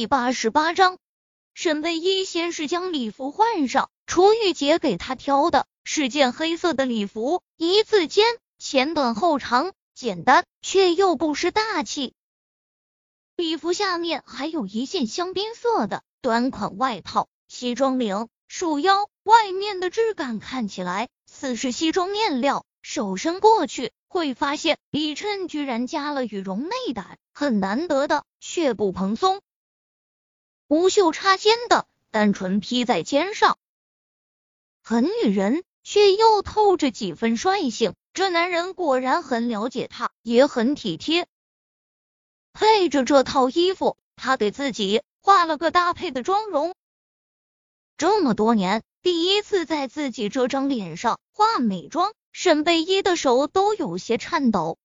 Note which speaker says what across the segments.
Speaker 1: 第八十八章，沈贝依先是将礼服换上，楚玉洁给他挑的是件黑色的礼服，一字肩，前短后长，简单却又不失大气。礼服下面还有一件香槟色的短款外套，西装领，束腰，外面的质感看起来似是西装面料，手伸过去会发现里衬居然加了羽绒内胆，很难得的却不蓬松。无袖插肩的，单纯披在肩上，很女人，却又透着几分率性。这男人果然很了解她，也很体贴。配着这套衣服，他给自己画了个搭配的妆容。这么多年，第一次在自己这张脸上画美妆，沈贝依的手都有些颤抖。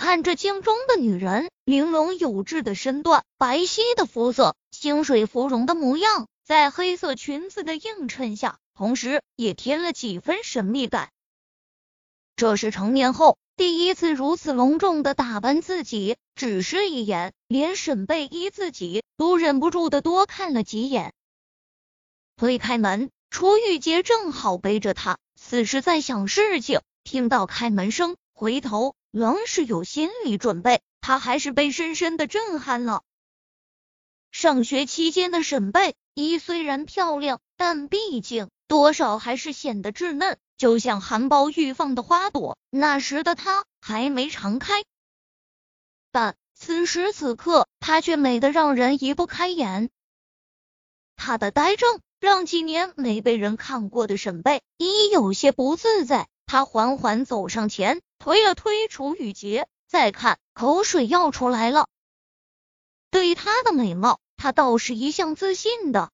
Speaker 1: 看着镜中的女人，玲珑有致的身段，白皙的肤色，清水芙蓉的模样，在黑色裙子的映衬下，同时也添了几分神秘感。这是成年后第一次如此隆重的打扮自己，只是一眼，连沈贝依自己都忍不住的多看了几眼。推开门，楚玉洁正好背着他，此时在想事情，听到开门声，回头。仍是有心理准备，他还是被深深的震撼了。上学期间的沈贝依虽然漂亮，但毕竟多少还是显得稚嫩，就像含苞欲放的花朵。那时的她还没常开，但此时此刻，她却美得让人移不开眼。她的呆怔让几年没被人看过的沈贝依有些不自在。他缓缓走上前。推了推楚雨洁，再看口水要出来了。对她的美貌，他倒是一向自信的。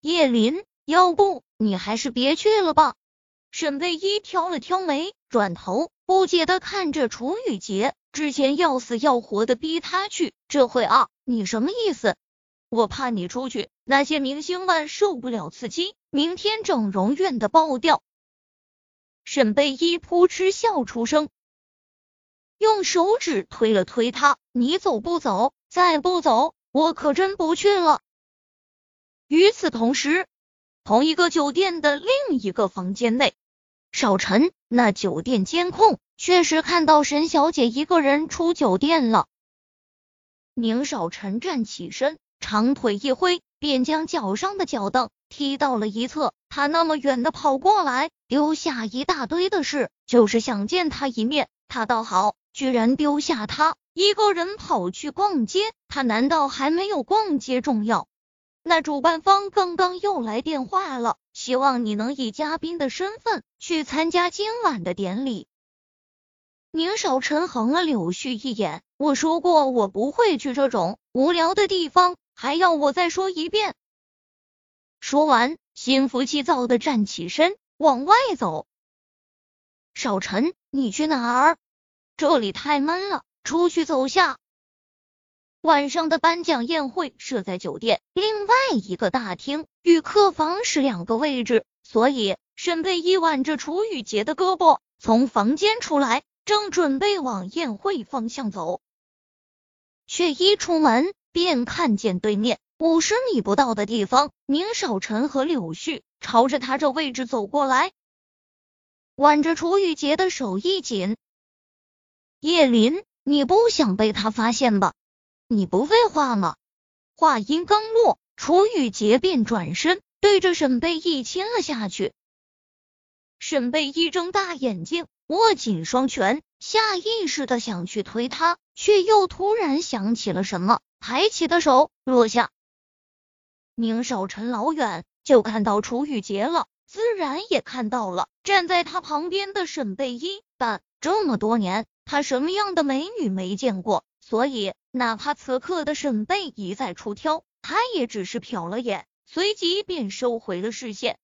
Speaker 1: 叶林，要不你还是别去了吧？沈贝依挑了挑眉，转头不解的看着楚雨洁。之前要死要活的逼他去，这会啊，你什么意思？我怕你出去，那些明星们受不了刺激，明天整容院的爆掉。沈贝依扑哧笑出声，用手指推了推他：“你走不走？再不走，我可真不去了。”与此同时，同一个酒店的另一个房间内，少晨那酒店监控确实看到沈小姐一个人出酒店了。宁少晨站起身，长腿一挥，便将脚上的脚凳。踢到了一侧，他那么远的跑过来，丢下一大堆的事，就是想见他一面。他倒好，居然丢下他一个人跑去逛街。他难道还没有逛街重要？那主办方刚刚又来电话了，希望你能以嘉宾的身份去参加今晚的典礼。宁少臣横了柳絮一眼，我说过我不会去这种无聊的地方，还要我再说一遍？说完，心浮气躁的站起身往外走。少晨，你去哪儿？这里太闷了，出去走下。晚上的颁奖宴会设在酒店另外一个大厅，与客房是两个位置，所以沈贝依挽着楚雨洁的胳膊从房间出来，正准备往宴会方向走，却一出门便看见对面。五十米不到的地方，宁少臣和柳絮朝着他这位置走过来，挽着楚雨洁的手一紧。叶林，你不想被他发现吧？你不废话吗？话音刚落，楚雨洁便转身对着沈贝一亲了下去。沈贝一睁大眼睛，握紧双拳，下意识的想去推他，却又突然想起了什么，抬起的手落下。宁少臣老远就看到楚雨洁了，自然也看到了站在他旁边的沈贝依。但这么多年，他什么样的美女没见过？所以，哪怕此刻的沈贝一再出挑，他也只是瞟了眼，随即便收回了视线。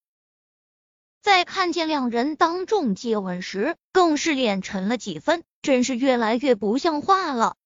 Speaker 1: 在看见两人当众接吻时，更是脸沉了几分，真是越来越不像话了。